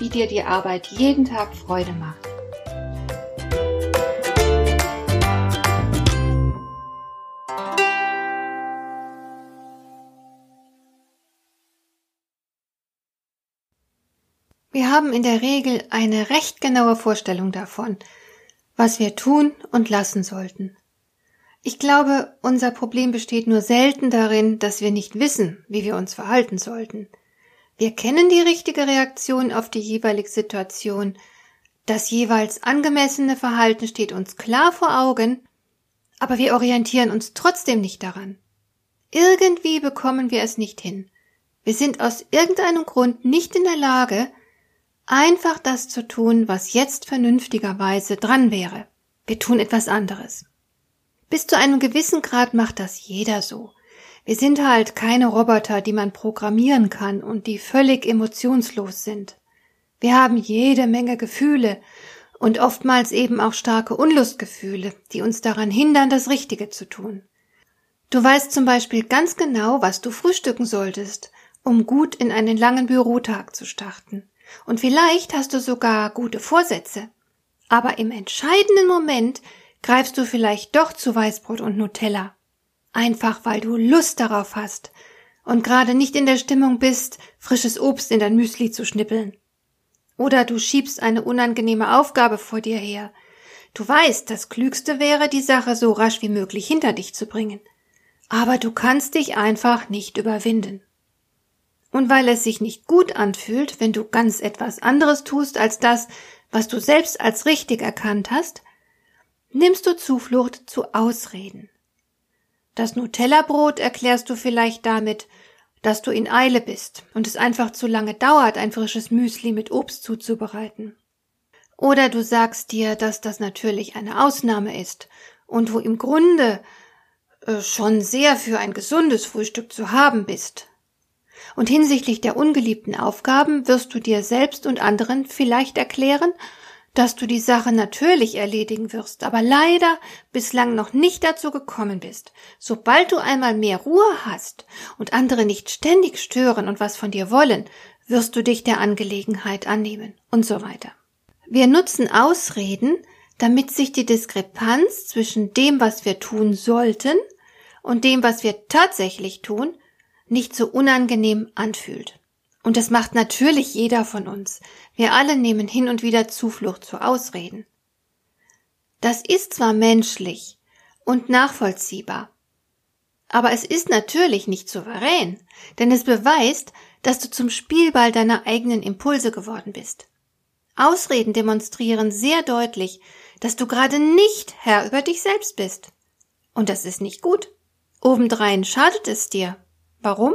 wie dir die Arbeit jeden Tag Freude macht. Wir haben in der Regel eine recht genaue Vorstellung davon, was wir tun und lassen sollten. Ich glaube, unser Problem besteht nur selten darin, dass wir nicht wissen, wie wir uns verhalten sollten. Wir kennen die richtige Reaktion auf die jeweilige Situation. Das jeweils angemessene Verhalten steht uns klar vor Augen, aber wir orientieren uns trotzdem nicht daran. Irgendwie bekommen wir es nicht hin. Wir sind aus irgendeinem Grund nicht in der Lage, einfach das zu tun, was jetzt vernünftigerweise dran wäre. Wir tun etwas anderes. Bis zu einem gewissen Grad macht das jeder so. Wir sind halt keine Roboter, die man programmieren kann und die völlig emotionslos sind. Wir haben jede Menge Gefühle und oftmals eben auch starke Unlustgefühle, die uns daran hindern, das Richtige zu tun. Du weißt zum Beispiel ganz genau, was du frühstücken solltest, um gut in einen langen Bürotag zu starten. Und vielleicht hast du sogar gute Vorsätze. Aber im entscheidenden Moment greifst du vielleicht doch zu Weißbrot und Nutella Einfach weil du Lust darauf hast und gerade nicht in der Stimmung bist, frisches Obst in dein Müsli zu schnippeln. Oder du schiebst eine unangenehme Aufgabe vor dir her. Du weißt, das Klügste wäre, die Sache so rasch wie möglich hinter dich zu bringen. Aber du kannst dich einfach nicht überwinden. Und weil es sich nicht gut anfühlt, wenn du ganz etwas anderes tust als das, was du selbst als richtig erkannt hast, nimmst du Zuflucht zu Ausreden. Das Nutella-Brot erklärst du vielleicht damit, dass du in Eile bist und es einfach zu lange dauert, ein frisches Müsli mit Obst zuzubereiten. Oder du sagst dir, dass das natürlich eine Ausnahme ist und du im Grunde äh, schon sehr für ein gesundes Frühstück zu haben bist. Und hinsichtlich der ungeliebten Aufgaben wirst du dir selbst und anderen vielleicht erklären, dass du die Sache natürlich erledigen wirst, aber leider bislang noch nicht dazu gekommen bist. Sobald du einmal mehr Ruhe hast und andere nicht ständig stören und was von dir wollen, wirst du dich der Angelegenheit annehmen und so weiter. Wir nutzen Ausreden, damit sich die Diskrepanz zwischen dem, was wir tun sollten und dem, was wir tatsächlich tun, nicht so unangenehm anfühlt. Und das macht natürlich jeder von uns. Wir alle nehmen hin und wieder Zuflucht zu Ausreden. Das ist zwar menschlich und nachvollziehbar, aber es ist natürlich nicht souverän, denn es beweist, dass du zum Spielball deiner eigenen Impulse geworden bist. Ausreden demonstrieren sehr deutlich, dass du gerade nicht Herr über dich selbst bist. Und das ist nicht gut. Obendrein schadet es dir. Warum?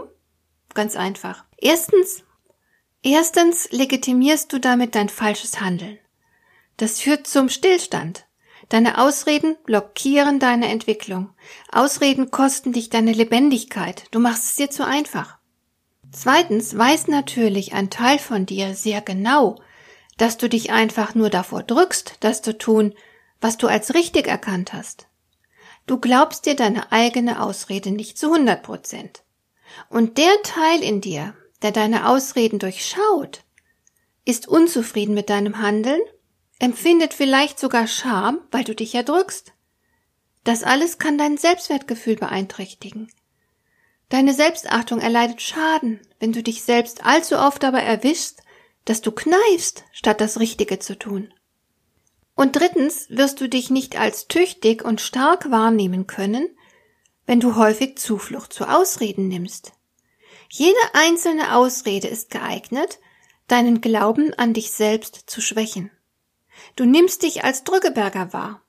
Ganz einfach. Erstens, erstens legitimierst du damit dein falsches Handeln. Das führt zum Stillstand. Deine Ausreden blockieren deine Entwicklung. Ausreden kosten dich deine Lebendigkeit. Du machst es dir zu einfach. Zweitens weiß natürlich ein Teil von dir sehr genau, dass du dich einfach nur davor drückst, das zu tun, was du als richtig erkannt hast. Du glaubst dir deine eigene Ausrede nicht zu 100 Prozent. Und der Teil in dir, der deine Ausreden durchschaut, ist unzufrieden mit deinem Handeln, empfindet vielleicht sogar Scham, weil du dich erdrückst. Das alles kann dein Selbstwertgefühl beeinträchtigen. Deine Selbstachtung erleidet Schaden, wenn du dich selbst allzu oft dabei erwischst, dass du kneifst, statt das Richtige zu tun. Und drittens wirst du dich nicht als tüchtig und stark wahrnehmen können, wenn du häufig Zuflucht zu Ausreden nimmst. Jede einzelne Ausrede ist geeignet, deinen Glauben an dich selbst zu schwächen. Du nimmst dich als Drückeberger wahr,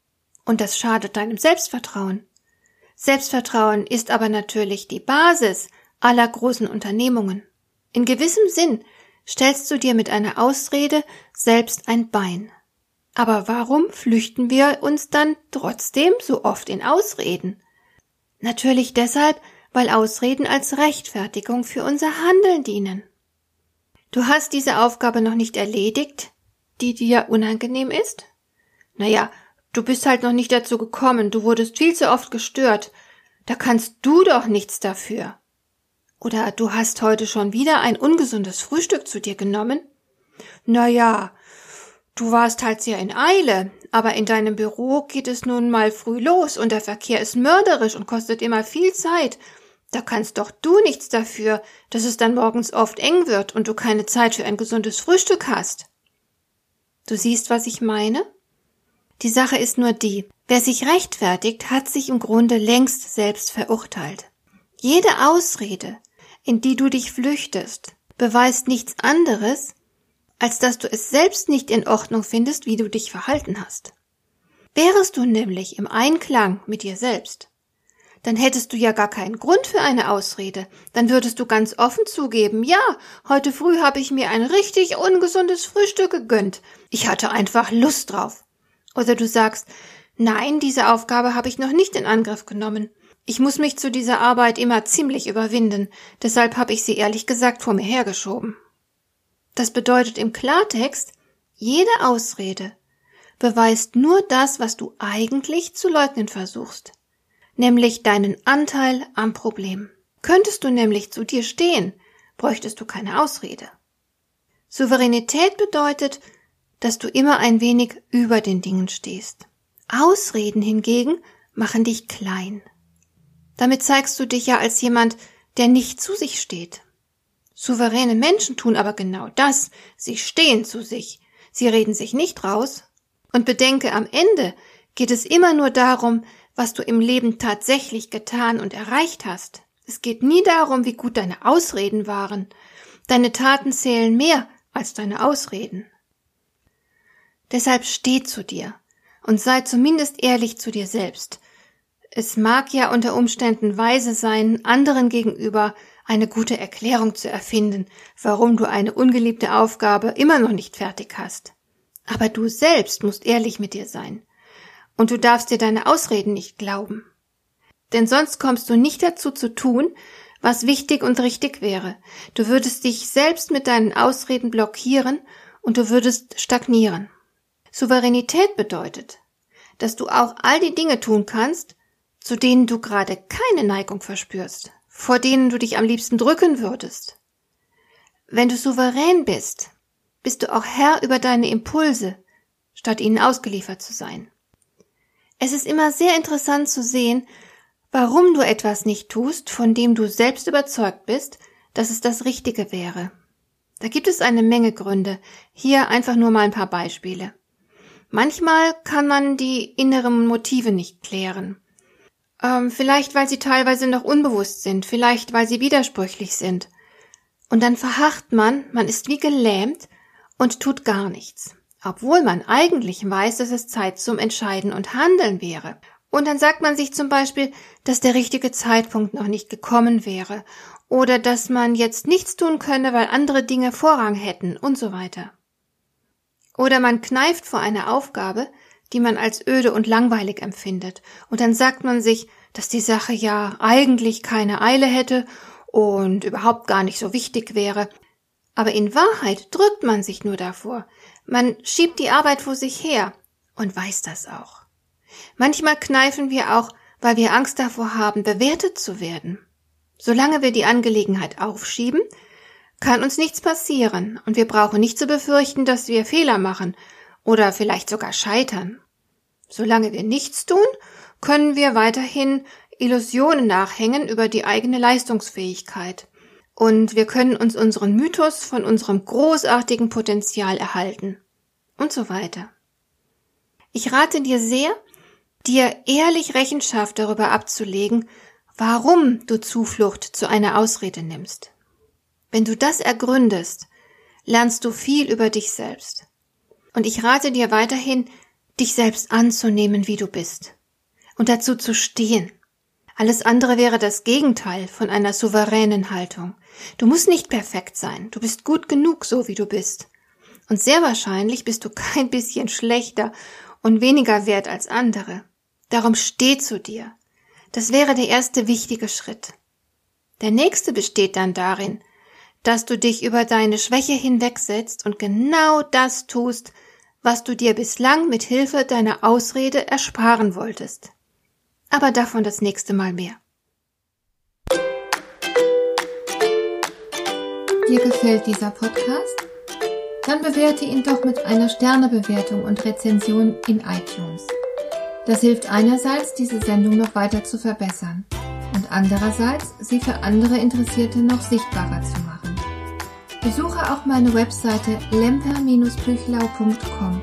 und das schadet deinem Selbstvertrauen. Selbstvertrauen ist aber natürlich die Basis aller großen Unternehmungen. In gewissem Sinn stellst du dir mit einer Ausrede selbst ein Bein. Aber warum flüchten wir uns dann trotzdem so oft in Ausreden? Natürlich deshalb, weil Ausreden als Rechtfertigung für unser Handeln dienen. Du hast diese Aufgabe noch nicht erledigt, die dir unangenehm ist? Naja, du bist halt noch nicht dazu gekommen, du wurdest viel zu oft gestört. Da kannst du doch nichts dafür. Oder du hast heute schon wieder ein ungesundes Frühstück zu dir genommen? Naja, du warst halt sehr in Eile, aber in deinem Büro geht es nun mal früh los und der Verkehr ist mörderisch und kostet immer viel Zeit. Da kannst doch du nichts dafür, dass es dann morgens oft eng wird und du keine Zeit für ein gesundes Frühstück hast. Du siehst, was ich meine? Die Sache ist nur die, wer sich rechtfertigt, hat sich im Grunde längst selbst verurteilt. Jede Ausrede, in die du dich flüchtest, beweist nichts anderes, als dass du es selbst nicht in Ordnung findest, wie du dich verhalten hast. Wärest du nämlich im Einklang mit dir selbst, dann hättest du ja gar keinen Grund für eine Ausrede. Dann würdest du ganz offen zugeben, ja, heute früh habe ich mir ein richtig ungesundes Frühstück gegönnt. Ich hatte einfach Lust drauf. Oder du sagst, nein, diese Aufgabe habe ich noch nicht in Angriff genommen. Ich muss mich zu dieser Arbeit immer ziemlich überwinden, deshalb habe ich sie ehrlich gesagt vor mir hergeschoben. Das bedeutet im Klartext, jede Ausrede beweist nur das, was du eigentlich zu leugnen versuchst nämlich deinen Anteil am Problem. Könntest du nämlich zu dir stehen, bräuchtest du keine Ausrede. Souveränität bedeutet, dass du immer ein wenig über den Dingen stehst. Ausreden hingegen machen dich klein. Damit zeigst du dich ja als jemand, der nicht zu sich steht. Souveräne Menschen tun aber genau das, sie stehen zu sich, sie reden sich nicht raus. Und bedenke, am Ende geht es immer nur darum, was du im Leben tatsächlich getan und erreicht hast. Es geht nie darum, wie gut deine Ausreden waren. Deine Taten zählen mehr als deine Ausreden. Deshalb steh zu dir und sei zumindest ehrlich zu dir selbst. Es mag ja unter Umständen weise sein, anderen gegenüber eine gute Erklärung zu erfinden, warum du eine ungeliebte Aufgabe immer noch nicht fertig hast. Aber du selbst musst ehrlich mit dir sein. Und du darfst dir deine Ausreden nicht glauben. Denn sonst kommst du nicht dazu zu tun, was wichtig und richtig wäre. Du würdest dich selbst mit deinen Ausreden blockieren und du würdest stagnieren. Souveränität bedeutet, dass du auch all die Dinge tun kannst, zu denen du gerade keine Neigung verspürst, vor denen du dich am liebsten drücken würdest. Wenn du souverän bist, bist du auch Herr über deine Impulse, statt ihnen ausgeliefert zu sein. Es ist immer sehr interessant zu sehen, warum du etwas nicht tust, von dem du selbst überzeugt bist, dass es das Richtige wäre. Da gibt es eine Menge Gründe. Hier einfach nur mal ein paar Beispiele. Manchmal kann man die inneren Motive nicht klären. Ähm, vielleicht weil sie teilweise noch unbewusst sind, vielleicht weil sie widersprüchlich sind. Und dann verharrt man, man ist wie gelähmt und tut gar nichts obwohl man eigentlich weiß, dass es Zeit zum Entscheiden und Handeln wäre. Und dann sagt man sich zum Beispiel, dass der richtige Zeitpunkt noch nicht gekommen wäre oder dass man jetzt nichts tun könne, weil andere Dinge Vorrang hätten und so weiter. Oder man kneift vor einer Aufgabe, die man als öde und langweilig empfindet, und dann sagt man sich, dass die Sache ja eigentlich keine Eile hätte und überhaupt gar nicht so wichtig wäre, aber in Wahrheit drückt man sich nur davor, man schiebt die Arbeit vor sich her und weiß das auch. Manchmal kneifen wir auch, weil wir Angst davor haben, bewertet zu werden. Solange wir die Angelegenheit aufschieben, kann uns nichts passieren und wir brauchen nicht zu befürchten, dass wir Fehler machen oder vielleicht sogar scheitern. Solange wir nichts tun, können wir weiterhin Illusionen nachhängen über die eigene Leistungsfähigkeit und wir können uns unseren Mythos von unserem großartigen Potenzial erhalten und so weiter. Ich rate dir sehr, dir ehrlich Rechenschaft darüber abzulegen, warum du Zuflucht zu einer Ausrede nimmst. Wenn du das ergründest, lernst du viel über dich selbst. Und ich rate dir weiterhin, dich selbst anzunehmen, wie du bist. Und dazu zu stehen. Alles andere wäre das Gegenteil von einer souveränen Haltung. Du musst nicht perfekt sein, du bist gut genug, so wie du bist. Und sehr wahrscheinlich bist du kein bisschen schlechter und weniger wert als andere. Darum steh zu dir. Das wäre der erste wichtige Schritt. Der nächste besteht dann darin, dass du dich über deine Schwäche hinwegsetzt und genau das tust, was du dir bislang mit Hilfe deiner Ausrede ersparen wolltest. Aber davon das nächste Mal mehr. Dir gefällt dieser Podcast? Dann bewerte ihn doch mit einer Sternebewertung und Rezension in iTunes. Das hilft einerseits, diese Sendung noch weiter zu verbessern und andererseits, sie für andere Interessierte noch sichtbarer zu machen. Besuche auch meine Webseite lemper-büchlau.com.